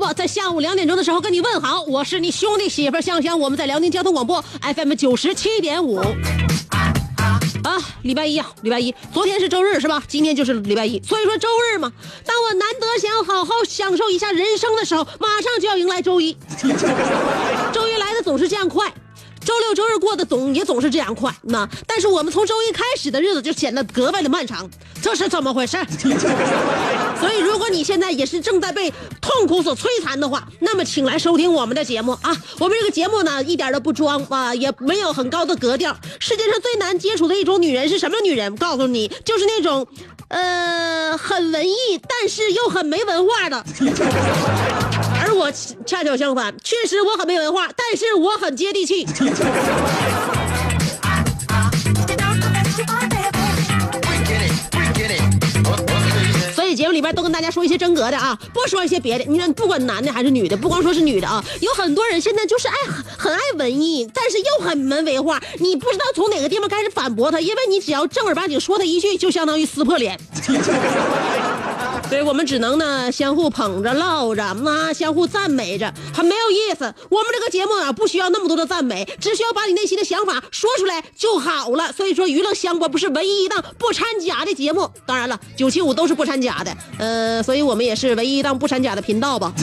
我在下午两点钟的时候跟你问好，我是你兄弟媳妇香香，我们在辽宁交通广播 FM 九十七点五。啊，礼拜一啊，礼拜一，昨天是周日是吧？今天就是礼拜一，所以说周日嘛，当我难得想好好享受一下人生的时候，马上就要迎来周一。周一来的总是这样快，周六周日过得总也总是这样快。那但是我们从周一开始的日子就显得格外的漫长，这是怎么回事？所以，如果你现在也是正在被痛苦所摧残的话，那么请来收听我们的节目啊！我们这个节目呢，一点都不装啊，也没有很高的格调。世界上最难接触的一种女人是什么女人？告诉你，就是那种，呃，很文艺，但是又很没文化的。而我恰巧相反，确实我很没文化，但是我很接地气。所以节目里边都跟大家说一些真格的啊，不说一些别的。你看，不管男的还是女的，不光说是女的啊，有很多人现在就是爱很很爱文艺，但是又很没文化。你不知道从哪个地方开始反驳他，因为你只要正儿八经说他一句，就相当于撕破脸。所以我们只能呢相互捧着唠着，那相互赞美着，很没有意思。我们这个节目啊，不需要那么多的赞美，只需要把你内心的想法说出来就好了。所以说，娱乐香饽不是唯一一档不掺假的节目。当然了，九七五都是不掺假的，呃，所以我们也是唯一一档不掺假的频道吧。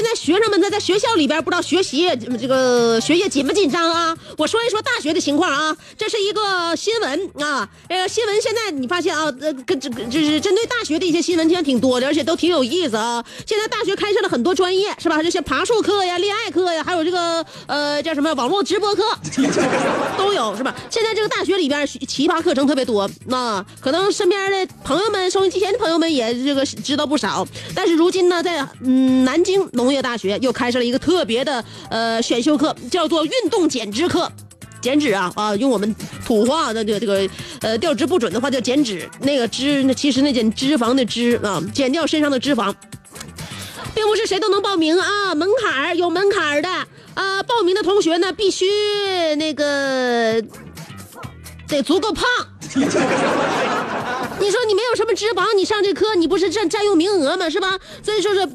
现在学生们呢，在学校里边不知道学习这个学业紧不紧张啊？我说一说大学的情况啊，这是一个新闻啊，呃，新闻现在你发现啊，呃，跟这个就是针对大学的一些新闻，现在挺多的，而且都挺有意思啊。现在大学开设了很多专业，是吧？这些爬树课呀、恋爱课呀，还有这个呃叫什么网络直播课，都有，是吧？现在这个大学里边奇葩课程特别多，那可能身边的朋友们、收音机前的朋友们也这个知道不少。但是如今呢，在嗯南京农业大学又开设了一个特别的呃选修课，叫做运动减脂课。减脂啊啊，用我们土话的这个这个呃调值不准的话叫减脂，那个脂那其实那减脂肪的脂啊，减掉身上的脂肪。并不是谁都能报名啊，门槛有门槛的啊。报名的同学呢，必须那个得足够胖。你说你没有什么脂肪，你上这课你不是占占用名额吗？是吧？所以说是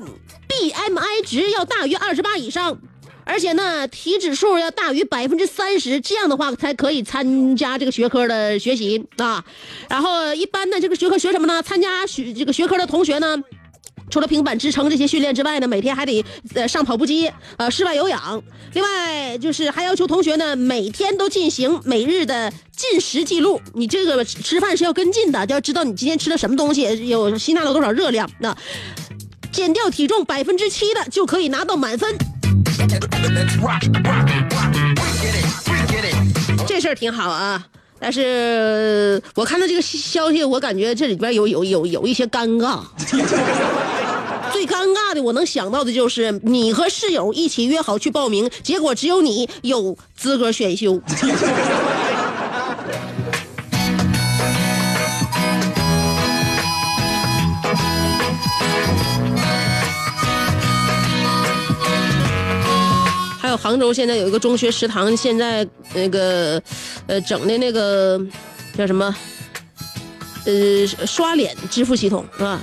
BMI 值要大于二十八以上。而且呢，体脂数要大于百分之三十，这样的话才可以参加这个学科的学习啊。然后一般的这个学科学什么呢？参加学这个学科的同学呢，除了平板支撑这些训练之外呢，每天还得呃上跑步机，呃室外有氧。另外就是还要求同学呢每天都进行每日的进食记录。你这个吃饭是要跟进的，就要知道你今天吃了什么东西，有吸纳了多少热量。那减掉体重百分之七的就可以拿到满分。这事儿挺好啊。但是我看到这个消息，我感觉这里边有有有有一些尴尬。最尴尬的，我能想到的就是你和室友一起约好去报名，结果只有你有资格选修。杭州现在有一个中学食堂，现在那个呃整的那个叫什么呃刷脸支付系统啊，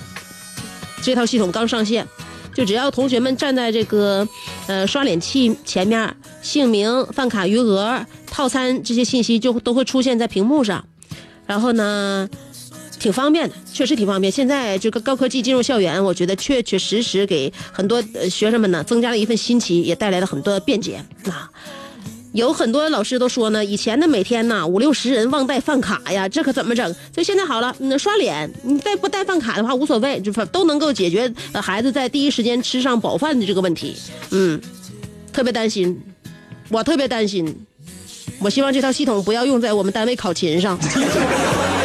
这套系统刚上线，就只要同学们站在这个呃刷脸器前面，姓名、饭卡余额、套餐这些信息就都会出现在屏幕上，然后呢。挺方便的，确实挺方便。现在这个高科技进入校园，我觉得确确实实给很多学生们呢增加了一份新奇，也带来了很多便捷啊。有很多老师都说呢，以前呢每天呢五六十人忘带饭卡呀，这可怎么整？所以现在好了，那刷脸，你带不带饭卡的话无所谓，就都能够解决孩子在第一时间吃上饱饭的这个问题。嗯，特别担心，我特别担心，我希望这套系统不要用在我们单位考勤上。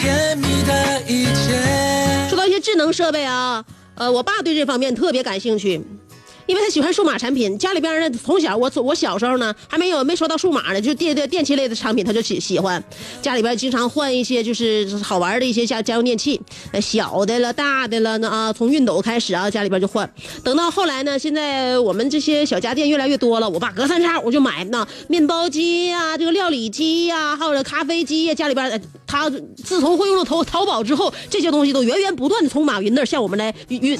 甜蜜的一切。说到一些智能设备啊，呃，我爸对这方面特别感兴趣。因为他喜欢数码产品，家里边呢从小我我小时候呢还没有没说到数码呢，就电电电器类的产品他就喜喜欢，家里边经常换一些就是好玩的一些家家用电器，呃小的了大的了呢啊，从熨斗开始啊家里边就换，等到后来呢，现在我们这些小家电越来越多了，我爸隔三差五就买那面包机呀、这个料理机呀，还有这咖啡机呀，家里边他自从会用了淘淘宝之后，这些东西都源源不断的从马云那向我们来运运。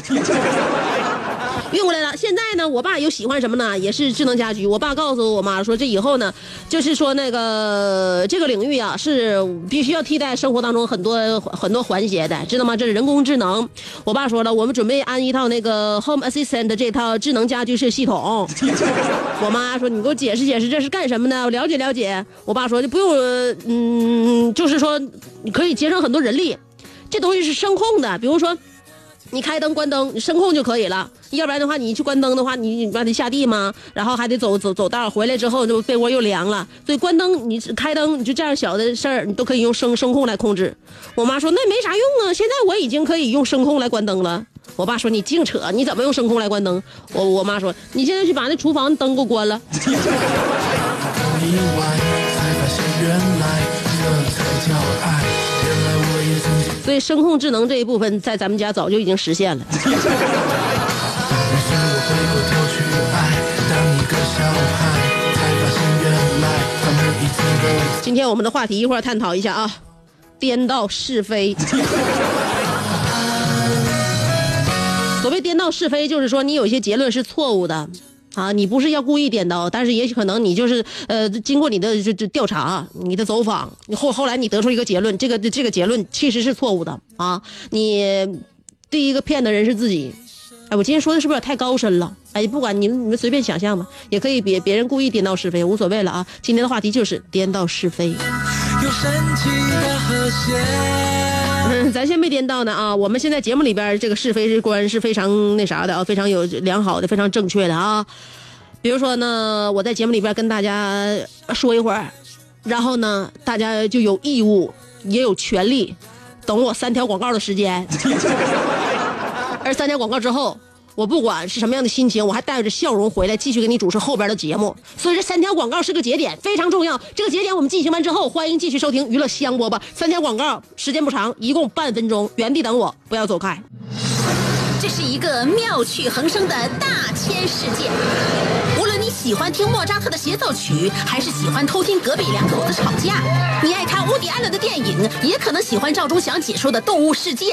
运过来了。现在呢，我爸又喜欢什么呢？也是智能家居。我爸告诉我妈说，这以后呢，就是说那个这个领域啊，是必须要替代生活当中很多很多环节的，知道吗？这是人工智能。我爸说了，我们准备安一套那个 Home Assistant 这套智能家居式系统。我妈说，你给我解释解释，这是干什么的？我了解了解。我爸说，就不用，嗯，就是说你可以节省很多人力。这东西是声控的，比如说。你开灯关灯，你声控就可以了。要不然的话，你去关灯的话，你你不得下地吗？然后还得走走走道，回来之后就被窝又凉了。所以关灯，你开灯，你就这样小的事儿，你都可以用声声控来控制。我妈说那没啥用啊，现在我已经可以用声控来关灯了。我爸说你净扯，你怎么用声控来关灯？我我妈说你现在去把那厨房灯给我关了。以声控智能这一部分在咱们家早就已经实现了。今天我们的话题一会儿探讨一下啊，颠倒是非。所谓颠倒是非，就是说你有一些结论是错误的，啊，你不是要故意颠倒，但是也许可能你就是呃，经过你的这这调查，你的走访，你后后来你得出一个结论，这个这个结论其实是错误的啊。你第一个骗的人是自己。哎，我今天说的是不是有点太高深了？哎，不管你们你们随便想象吧，也可以别别人故意颠倒是非，无所谓了啊。今天的话题就是颠倒是非。有神奇的和谐。咱先没颠倒呢啊！我们现在节目里边这个是非观是非常那啥的啊，非常有良好的、非常正确的啊。比如说呢，我在节目里边跟大家说一会儿，然后呢，大家就有义务也有权利等我三条广告的时间。而三条广告之后，我不管是什么样的心情，我还带着笑容回来继续给你主持后边的节目。所以这三条广告是个节点，非常重要。这个节点我们进行完之后，欢迎继续收听娱乐香饽饽。三条广告时间不长，一共半分钟，原地等我，不要走开。这是一个妙趣横生的大千世界。无论你喜欢听莫扎特的协奏曲，还是喜欢偷听隔壁两口子吵架，你爱看乌迪安伦的电影，也可能喜欢赵忠祥解说的《动物世界》。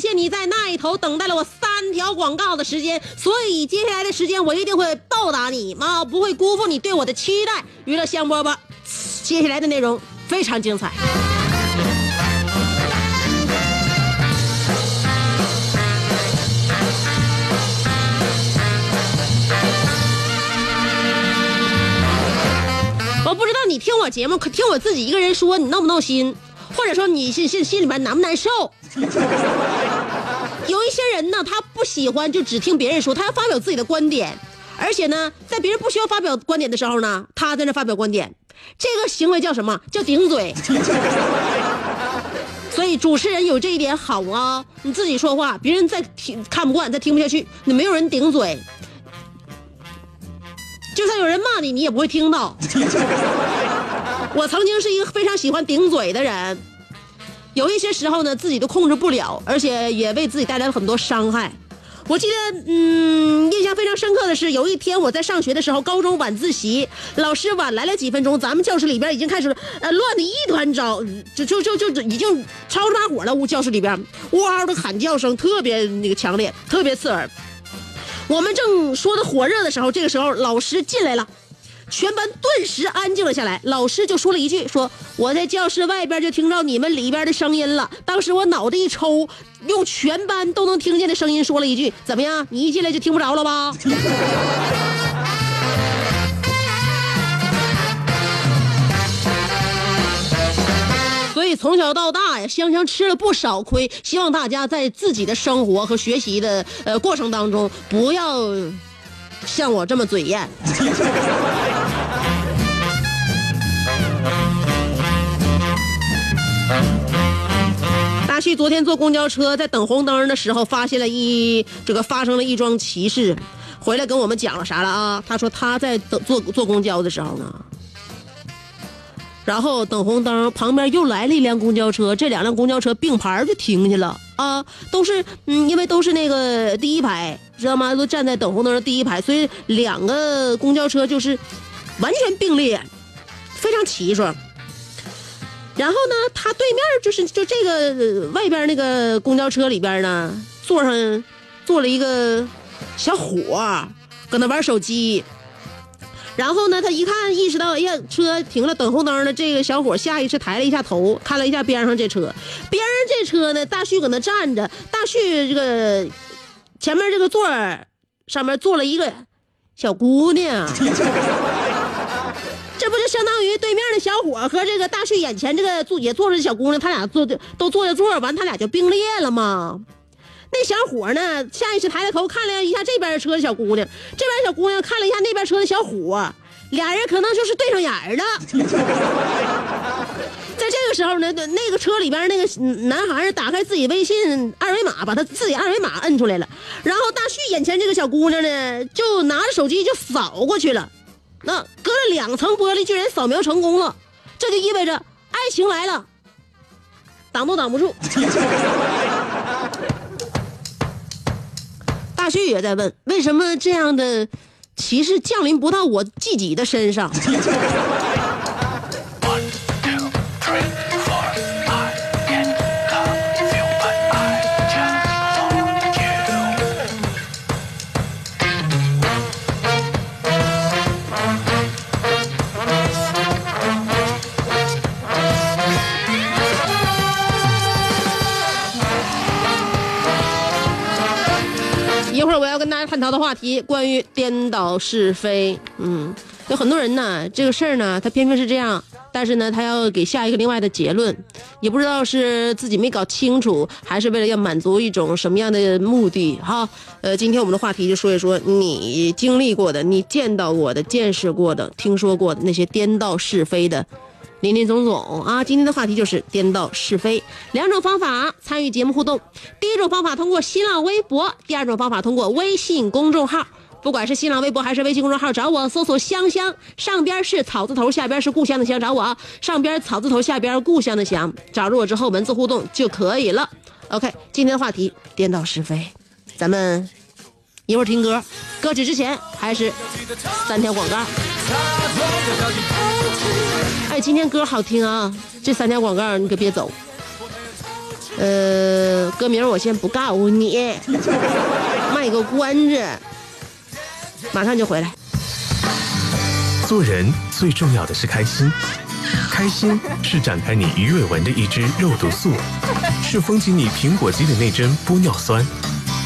谢你在那一头等待了我三条广告的时间，所以接下来的时间我一定会报答你啊，不会辜负你对我的期待。娱乐香饽饽，接下来的内容非常精彩。我不知道你听我节目，可听我自己一个人说，你闹不闹心？或者说你心心心里边难不难受？有一些人呢，他不喜欢就只听别人说，他要发表自己的观点，而且呢，在别人不需要发表观点的时候呢，他在那发表观点，这个行为叫什么？叫顶嘴。所以主持人有这一点好啊，你自己说话，别人再听看不惯，再听不下去，你没有人顶嘴，就算有人骂你，你也不会听到。我曾经是一个非常喜欢顶嘴的人，有一些时候呢，自己都控制不了，而且也为自己带来了很多伤害。我记得，嗯，印象非常深刻的是，有一天我在上学的时候，高中晚自习，老师晚来了几分钟，咱们教室里边已经开始呃乱的一团糟，就就就就已经吵着把火了。屋教室里边，哇的喊叫声特别那个强烈，特别刺耳。我们正说的火热的时候，这个时候老师进来了。全班顿时安静了下来，老师就说了一句：“说我在教室外边就听到你们里边的声音了。”当时我脑袋一抽，用全班都能听见的声音说了一句：“怎么样？你一进来就听不着了吧？”所以从小到大呀，香香吃了不少亏。希望大家在自己的生活和学习的呃过程当中，不要像我这么嘴艳。大旭昨天坐公交车，在等红灯的时候，发现了一这个发生了一桩奇事，回来跟我们讲了啥了啊？他说他在等坐坐公交的时候呢，然后等红灯，旁边又来了一辆公交车，这两辆公交车并排就停下了啊，都是嗯，因为都是那个第一排，知道吗？都站在等红灯的第一排，所以两个公交车就是完全并列，非常齐整。然后呢，他对面就是就这个外边那个公交车里边呢，坐上坐了一个小伙，搁那玩手机。然后呢，他一看意识到，哎呀，车停了，等红灯了。这个小伙下意识抬了一下头，看了一下边上这车，边上这车呢，大旭搁那站着，大旭这个前面这个座上面坐了一个小姑娘。这不就相当于对面的小伙和这个大旭眼前这个坐也坐着小姑娘，他俩坐的都坐着座，完他俩就并列了吗？那小伙呢，下意识抬着头看了一下这边车的小姑娘，这边小姑娘看了一下那边车的小伙，俩人可能就是对上眼了。在这个时候呢，那个车里边那个男孩打开自己微信二维码，把他自己二维码摁出来了，然后大旭眼前这个小姑娘呢，就拿着手机就扫过去了。那隔了两层玻璃，居然扫描成功了，这就意味着爱情来了，挡都挡不住。大旭也在问，为什么这样的歧视降临不到我自己的身上？探讨的话题，关于颠倒是非。嗯，有很多人呢，这个事儿呢，他偏偏是这样，但是呢，他要给下一个另外的结论，也不知道是自己没搞清楚，还是为了要满足一种什么样的目的。哈，呃，今天我们的话题就说一说你经历过的、你见到过的、见识过的、听说过的那些颠倒是非的。林林总总啊，今天的话题就是颠倒是非。两种方法参与节目互动，第一种方法通过新浪微博，第二种方法通过微信公众号。不管是新浪微博还是微信公众号，找我搜索“香香”，上边是草字头，下边是故乡的乡，找我啊。上边草字头，下边故乡的乡，找着我之后文字互动就可以了。OK，今天的话题颠倒是非，咱们一会儿听歌，歌曲之前还是三条广告。哎，今天歌好听啊！这三条广告你可别走。呃，歌名我先不告诉你。卖个关子，马上就回来。做人最重要的是开心，开心是展开你鱼尾纹的一支肉毒素，是封紧你苹果肌的那针玻尿酸，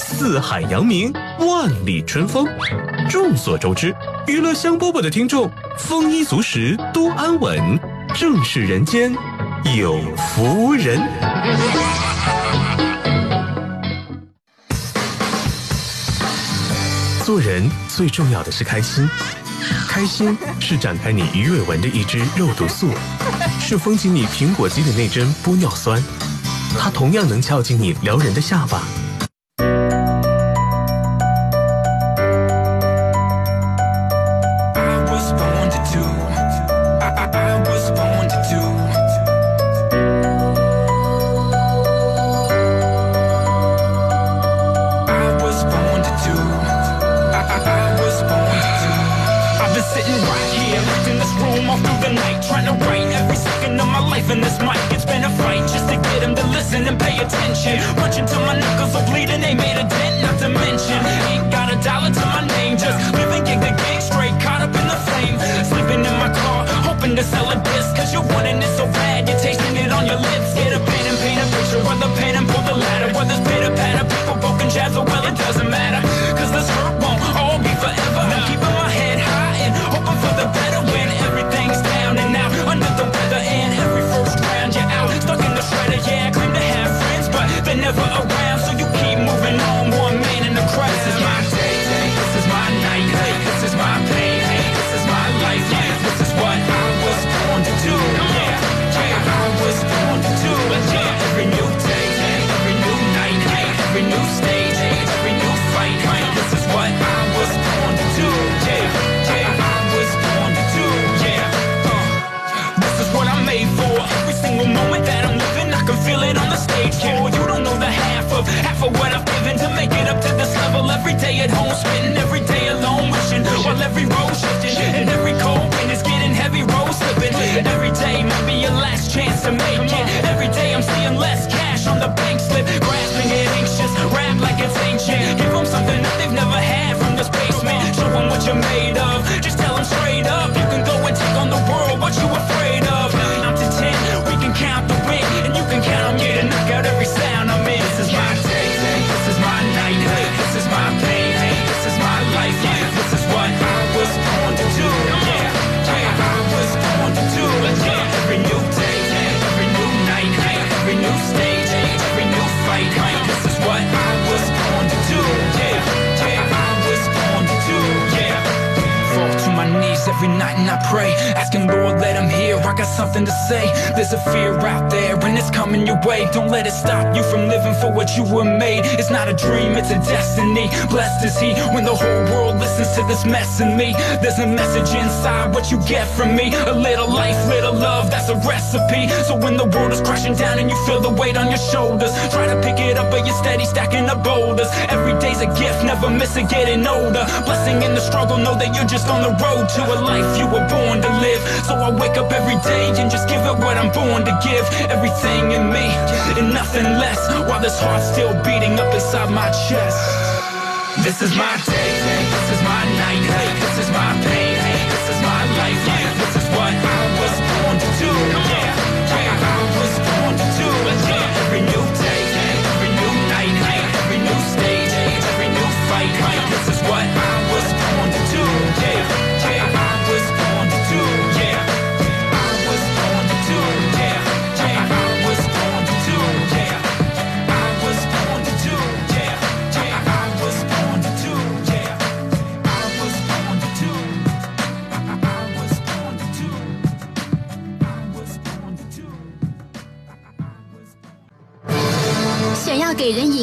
四海扬名，万里春风。众所周知，娱乐香饽饽的听众丰衣足食，多安稳，正是人间有福人。做人最重要的是开心，开心是展开你鱼尾纹的一支肉毒素，是封紧你苹果肌的那针玻尿酸，它同样能翘紧你撩人的下巴。Night and I pray. Asking Lord, let him hear. I got something to say. There's a fear out there and it's coming your way. Don't let it stop you from living for what you were made. It's not a dream, it's a destiny. Blessed is he when the whole world listens to this mess in me. There's a message inside what you get from me. A little life, little love, that's a recipe. So when the world is crashing down and you feel the weight on your shoulders, try to pick it up, but you're steady stacking the boulders. Every day's a gift, never miss it, getting older. Blessing in the struggle, know that you're just on the road to a life you were born to live. So I wake up every day and just give it what I'm born to give. Everything in me and nothing less. While this heart's still beating up inside my chest. This is my day,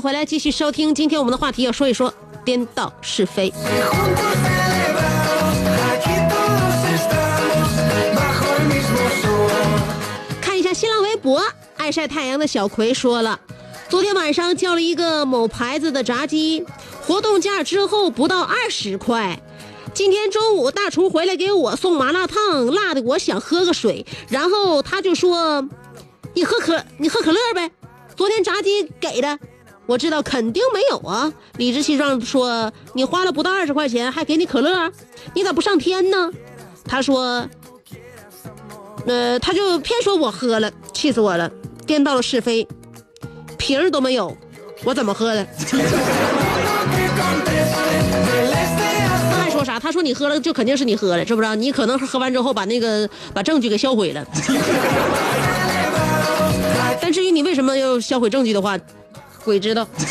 回来，继续收听。今天我们的话题要说一说颠倒是非。看一下新浪微博，爱晒太阳的小葵说了，昨天晚上叫了一个某牌子的炸鸡，活动价之后不到二十块。今天中午大厨回来给我送麻辣烫，辣的我想喝个水，然后他就说：“你喝可你喝可乐呗。”昨天炸鸡给的，我知道肯定没有啊。理直气壮说：“你花了不到二十块钱，还给你可乐，你咋不上天呢？”他说：“呃，他就偏说我喝了，气死我了，颠倒了是非，瓶儿都没有，我怎么喝的？他还说啥？他说你喝了就肯定是你喝了，知不知道？你可能喝完之后把那个把证据给销毁了。但至于你为什么要销毁证据的话，鬼知道。Y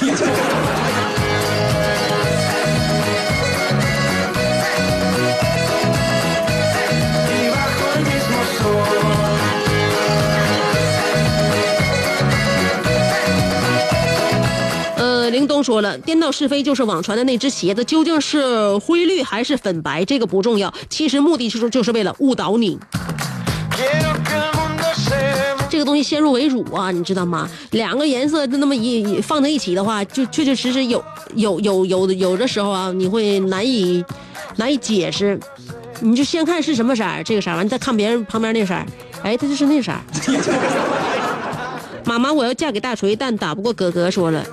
bajo el mismo sol. 呃，林东说了，颠倒是非就是网传的那只鞋子究竟是灰绿还是粉白，这个不重要，其实目的就是就是为了误导你。这个东西先入为主啊，你知道吗？两个颜色就那么一放在一起的话，就确确实实有有有有的有的时候啊，你会难以难以解释。你就先看是什么色儿，这个色儿，完你再看别人旁边那色儿，哎，它就是那色儿。妈妈，我要嫁给大锤，但打不过哥哥。说了，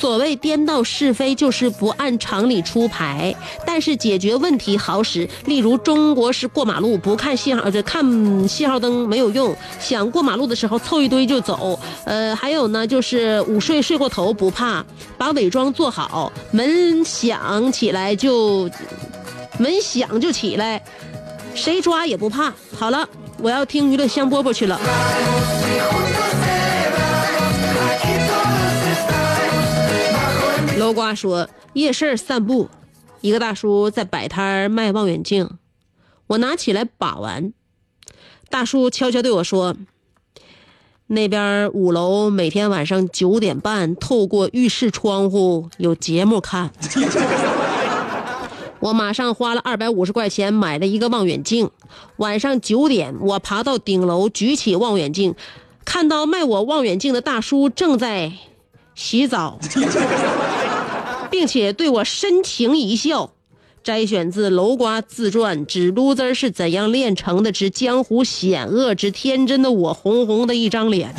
所谓颠倒是非，就是不按常理出牌，但是解决问题好使。例如，中国式过马路不看信号，呃，看信号灯没有用，想过马路的时候凑一堆就走。呃，还有呢，就是午睡睡过头不怕，把伪装做好，门响起来就门响就起来，谁抓也不怕。好了，我要听娱乐香饽饽去了。瓜说，夜市散步，一个大叔在摆摊卖望远镜，我拿起来把玩，大叔悄悄对我说：“那边五楼每天晚上九点半，透过浴室窗户有节目看。”我马上花了二百五十块钱买了一个望远镜。晚上九点，我爬到顶楼，举起望远镜，看到卖我望远镜的大叔正在洗澡，并且对我深情一笑。摘选自楼瓜自传指撸子儿是怎样炼成的之江湖险恶之天真的我红红的一张脸。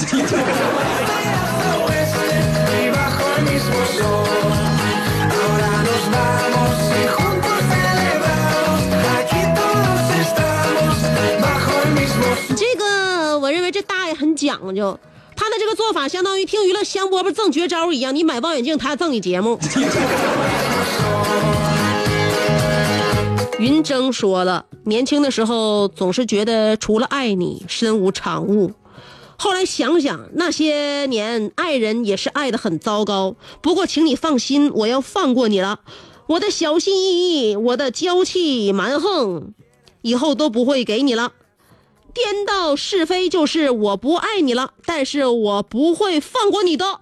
这个我认为这大爷很讲究。他的这个做法相当于听娱乐香饽饽赠绝招一样，你买望远镜，他赠你节目。云峥说了，年轻的时候总是觉得除了爱你，身无长物。后来想想，那些年爱人也是爱的很糟糕。不过，请你放心，我要放过你了。我的小心翼翼，我的娇气蛮横，以后都不会给你了。颠倒是非就是我不爱你了，但是我不会放过你的。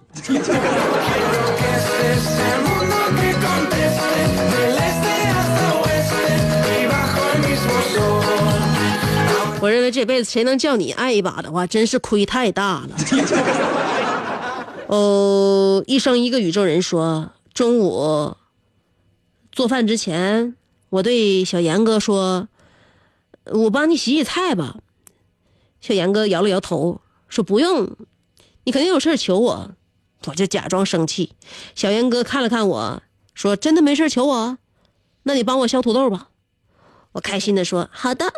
我认为这辈子谁能叫你爱一把的话，真是亏太大了。哦，一生一个宇宙人说，中午做饭之前，我对小严哥说：“我帮你洗洗菜吧。”小严哥摇了摇头，说：“不用，你肯定有事求我。”我就假装生气。小严哥看了看我说：“真的没事求我？那你帮我削土豆吧。”我开心的说：“好的。”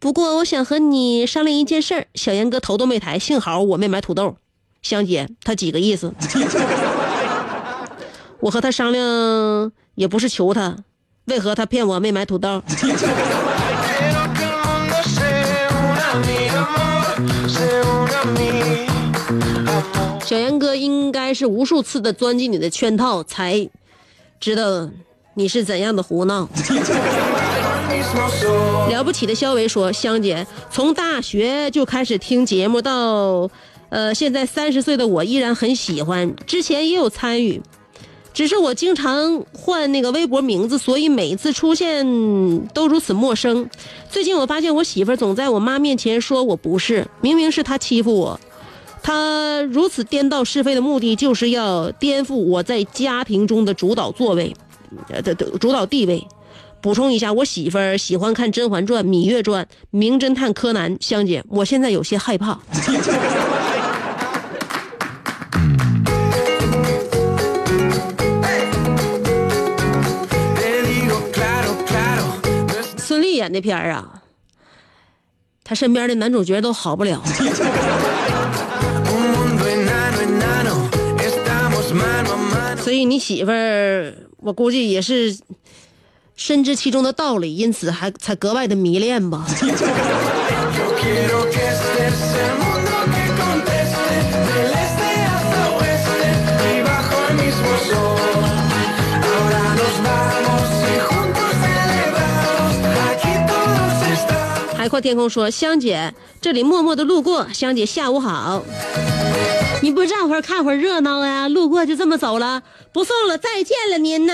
不过我想和你商量一件事儿。小严哥头都没抬，幸好我没买土豆。香姐，他几个意思？我和他商量也不是求他，为何他骗我没买土豆？小严哥应该是无数次的钻进你的圈套，才知道你是怎样的胡闹。了不起的肖维说：“香姐，从大学就开始听节目，到呃现在三十岁的我依然很喜欢，之前也有参与，只是我经常换那个微博名字，所以每次出现都如此陌生。最近我发现我媳妇总在我妈面前说我不是，明明是她欺负我。”她如此颠倒是非的目的，就是要颠覆我在家庭中的主导座位，呃的的主导地位。补充一下，我媳妇儿喜欢看《甄嬛传》《芈月传》《名侦探柯南》。香姐，我现在有些害怕。演的片儿啊，他身边的男主角都好不了。所以你媳妇儿，我估计也是深知其中的道理，因此还才格外的迷恋吧。海阔天空说：“香姐，这里默默的路过，香姐下午好。你不站会儿看会儿热闹呀？路过就这么走了，不送了，再见了您呢。”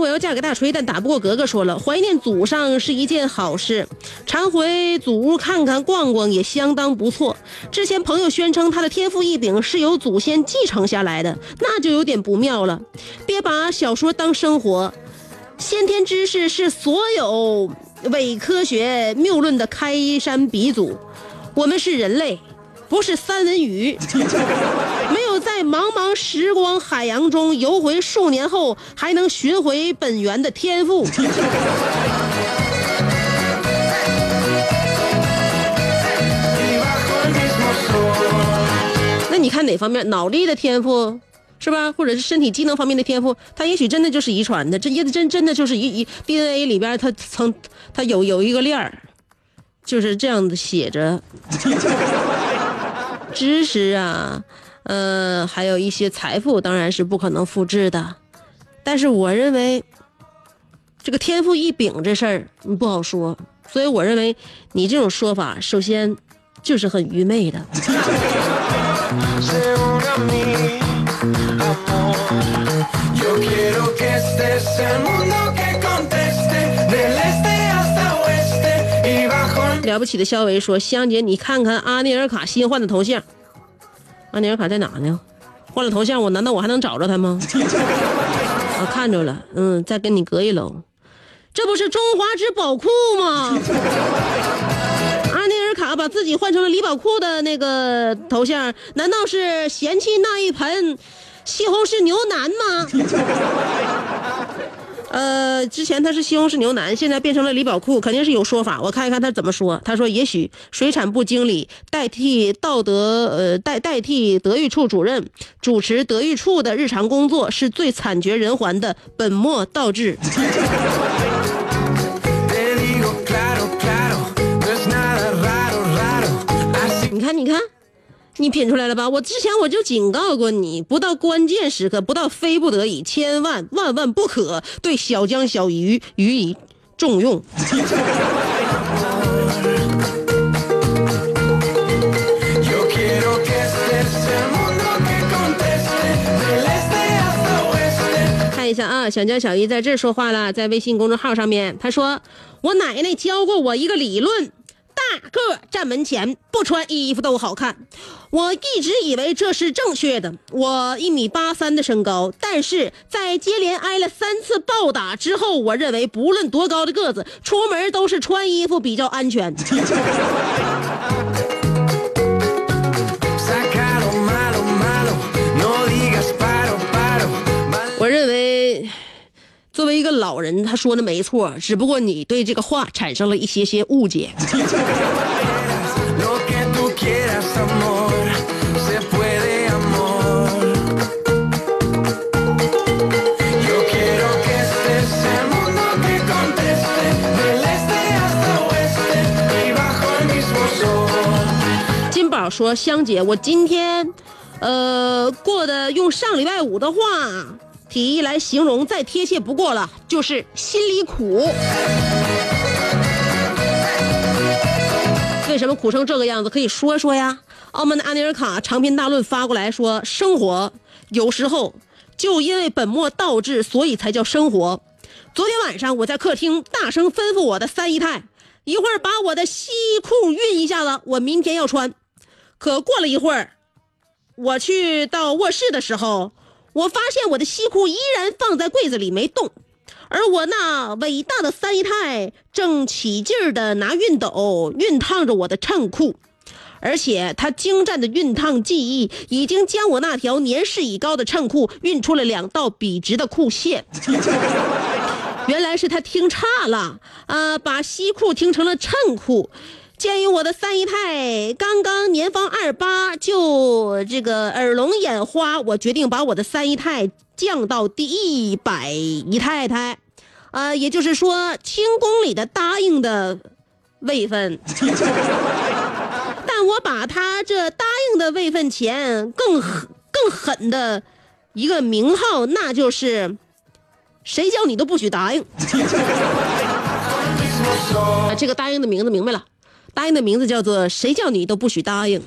我要嫁给大锤，但打不过格格。说了，怀念祖上是一件好事，常回祖屋看看逛逛也相当不错。之前朋友宣称他的天赋异禀是由祖先继承下来的，那就有点不妙了。别把小说当生活，先天知识是所有伪科学谬论的开山鼻祖。我们是人类，不是三文鱼。茫茫时光海洋中游回数年后还能寻回本源的天赋。那你看哪方面？脑力的天赋是吧？或者是身体机能方面的天赋，他也许真的就是遗传的，这也真真的就是一一 DNA 里边它曾它有有一个链儿，就是这样子写着。知识啊，呃，还有一些财富，当然是不可能复制的。但是我认为，这个天赋异禀这事儿你不好说，所以我认为你这种说法，首先就是很愚昧的。了不起的肖维说：“香姐，你看看阿尼尔卡新换的头像，阿尼尔卡在哪呢？换了头像，我难道我还能找着他吗？我 看着了，嗯，再跟你隔一楼，这不是中华之宝库吗？阿尼尔卡把自己换成了李宝库的那个头像，难道是嫌弃那一盆西红柿牛腩吗？”呃之前他是西红柿牛腩现在变成了李宝库肯定是有说法我看一看他怎么说。他说也许水产部经理代替道德呃代代替德育处主任主持德育处的日常工作是最惨绝人寰的本末倒置。你看你看。品出来了吧？我之前我就警告过你，不到关键时刻，不到非不得已，千万万万不可对小江小鱼予以重用。看一下啊，小江小鱼在这说话了，在微信公众号上面，他说：“我奶奶教过我一个理论，大个站门前不穿衣服都好看。我一直以为这是正确的。我一米八三的身高，但是在接连挨了三次暴打之后，我认为不论多高的个子，出门都是穿衣服比较安全。作为一个老人他说的没错只不过你对这个话产生了一些些误解。金宝说香姐我今天呃过的用上礼拜五的话提议来形容再贴切不过了，就是心里苦。为什么苦成这个样子？可以说说呀。澳门的安尼尔卡长篇大论发过来说，生活有时候就因为本末倒置，所以才叫生活。昨天晚上我在客厅大声吩咐我的三姨太，一会儿把我的西裤熨一下子，我明天要穿。可过了一会儿，我去到卧室的时候，我发现我的西裤依然放在柜子里没动，而我那伟大的三姨太正起劲儿的拿熨斗熨烫着我的衬裤，而且她精湛的熨烫技艺已经将我那条年事已高的衬裤熨出了两道笔直的裤线。原来是他听差了，啊，把西裤听成了衬裤。鉴于我的三姨太刚刚年方二八，就这个耳聋眼花，我决定把我的三姨太降到第一百姨太太，呃，也就是说清宫里的答应的位分。但我把他这答应的位分前更狠更狠的一个名号，那就是谁叫你都不许答应。啊，这个答应的名字明白了，答应的名字叫做谁叫你都不许答应。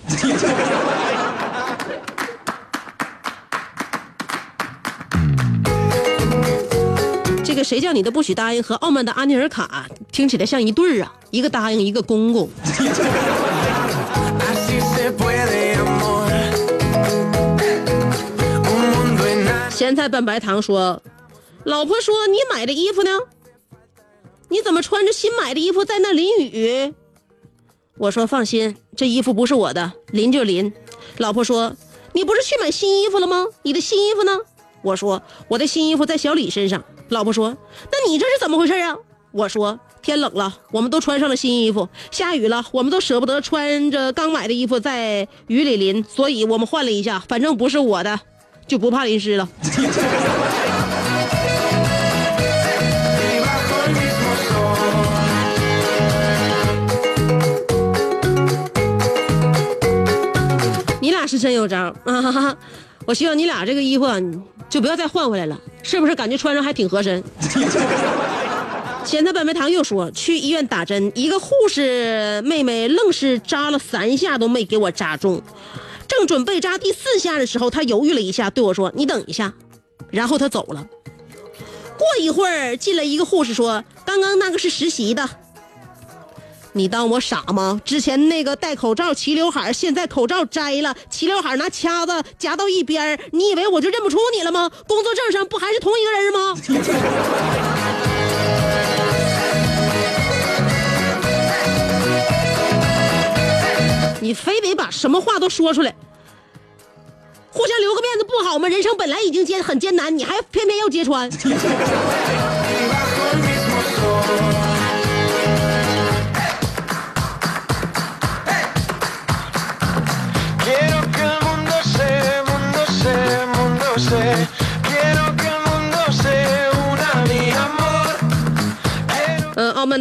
这个谁叫你都不许答应和傲慢的阿尼尔卡听起来像一对儿啊，一个答应一个公公。咸菜拌白糖说：“老婆说你买的衣服呢？你怎么穿着新买的衣服在那淋雨？”我说：“放心，这衣服不是我的，淋就淋。”老婆说：“你不是去买新衣服了吗？你的新衣服呢？”我说：“我的新衣服在小李身上。”老婆说：“那你这是怎么回事啊？”我说：“天冷了，我们都穿上了新衣服；下雨了，我们都舍不得穿着刚买的衣服在雨里淋，所以我们换了一下，反正不是我的，就不怕淋湿了。”那是真有招啊！哈哈我希望你俩这个衣服，就不要再换回来了，是不是？感觉穿上还挺合身。咸菜拌白糖又说去医院打针，一个护士妹妹愣是扎了三下都没给我扎中，正准备扎第四下的时候，她犹豫了一下，对我说：“你等一下。”然后她走了。过一会儿进来一个护士说：“刚刚那个是实习的。”你当我傻吗？之前那个戴口罩齐刘海，现在口罩摘了，齐刘海拿掐子夹到一边你以为我就认不出你了吗？工作证上不还是同一个人吗？你非得把什么话都说出来，互相留个面子不好吗？人生本来已经艰很艰难，你还偏偏要揭穿。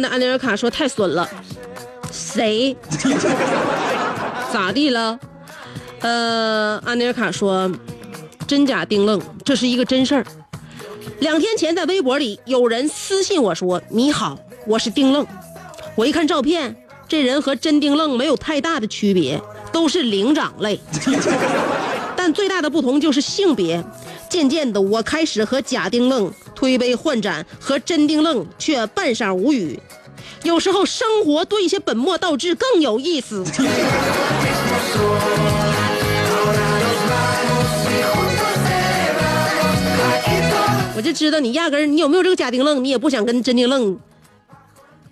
的安妮尔卡说太损了，谁？咋地了？呃，安妮尔卡说，真假丁愣，这是一个真事儿。两天前在微博里有人私信我说：“你好，我是丁愣。”我一看照片，这人和真丁愣没有太大的区别，都是灵长类，但最大的不同就是性别。渐渐的，我开始和假丁愣推杯换盏，和真定愣却半晌无语。有时候生活多一些本末倒置更有意思。我就知道你压根儿你有没有这个假定愣，你也不想跟真定愣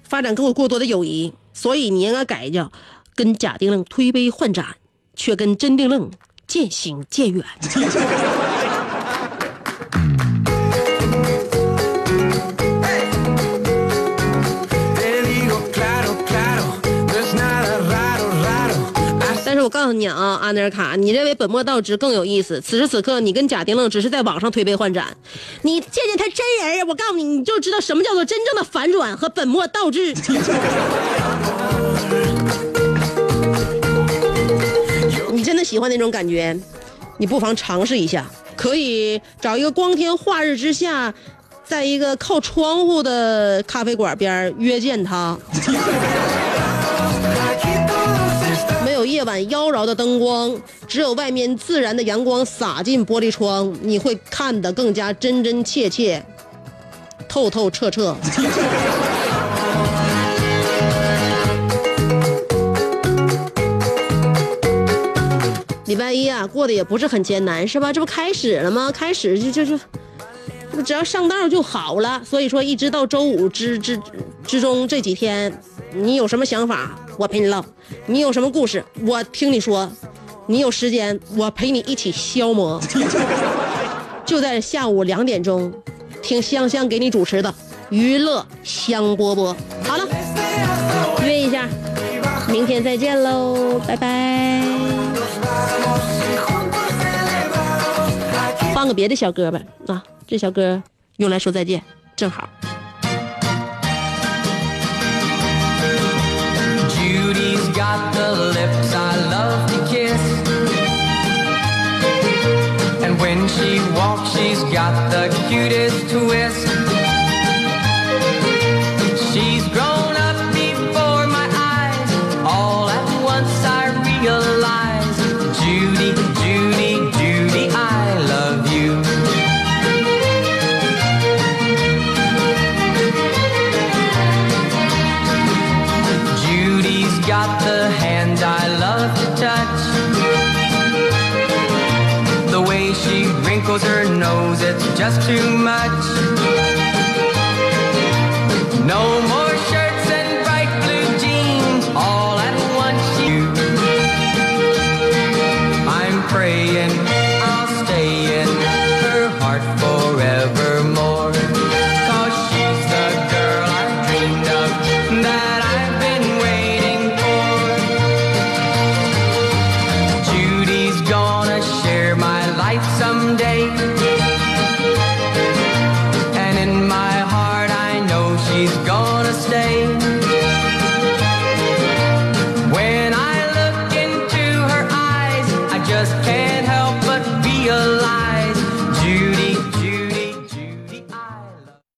发展跟我过多的友谊，所以你应该改叫跟假定愣推杯换盏，却跟真定愣渐行渐远。我告诉你啊，阿内尔卡，你认为本末倒置更有意思。此时此刻，你跟贾丁愣只是在网上推杯换盏，你见见他真人，我告诉你，你就知道什么叫做真正的反转和本末倒置。你真的喜欢那种感觉，你不妨尝试一下，可以找一个光天化日之下，在一个靠窗户的咖啡馆边约见他。夜晚妖娆的灯光，只有外面自然的阳光洒进玻璃窗，你会看得更加真真切切、透透彻彻。礼拜一啊，过得也不是很艰难，是吧？这不开始了吗？开始就就就，这不只要上道就好了。所以说，一直到周五之之之中这几天，你有什么想法，我陪你唠；你有什么故事，我听你说；你有时间，我陪你一起消磨。就在下午两点钟，听香香给你主持的娱乐香饽饽。好了，约一下，明天再见喽，拜拜。放个别的小歌吧，啊，这小歌用来说再见，正好。Got the lips I love to kiss. And when she walks, she's got the cutest twist. Just too much.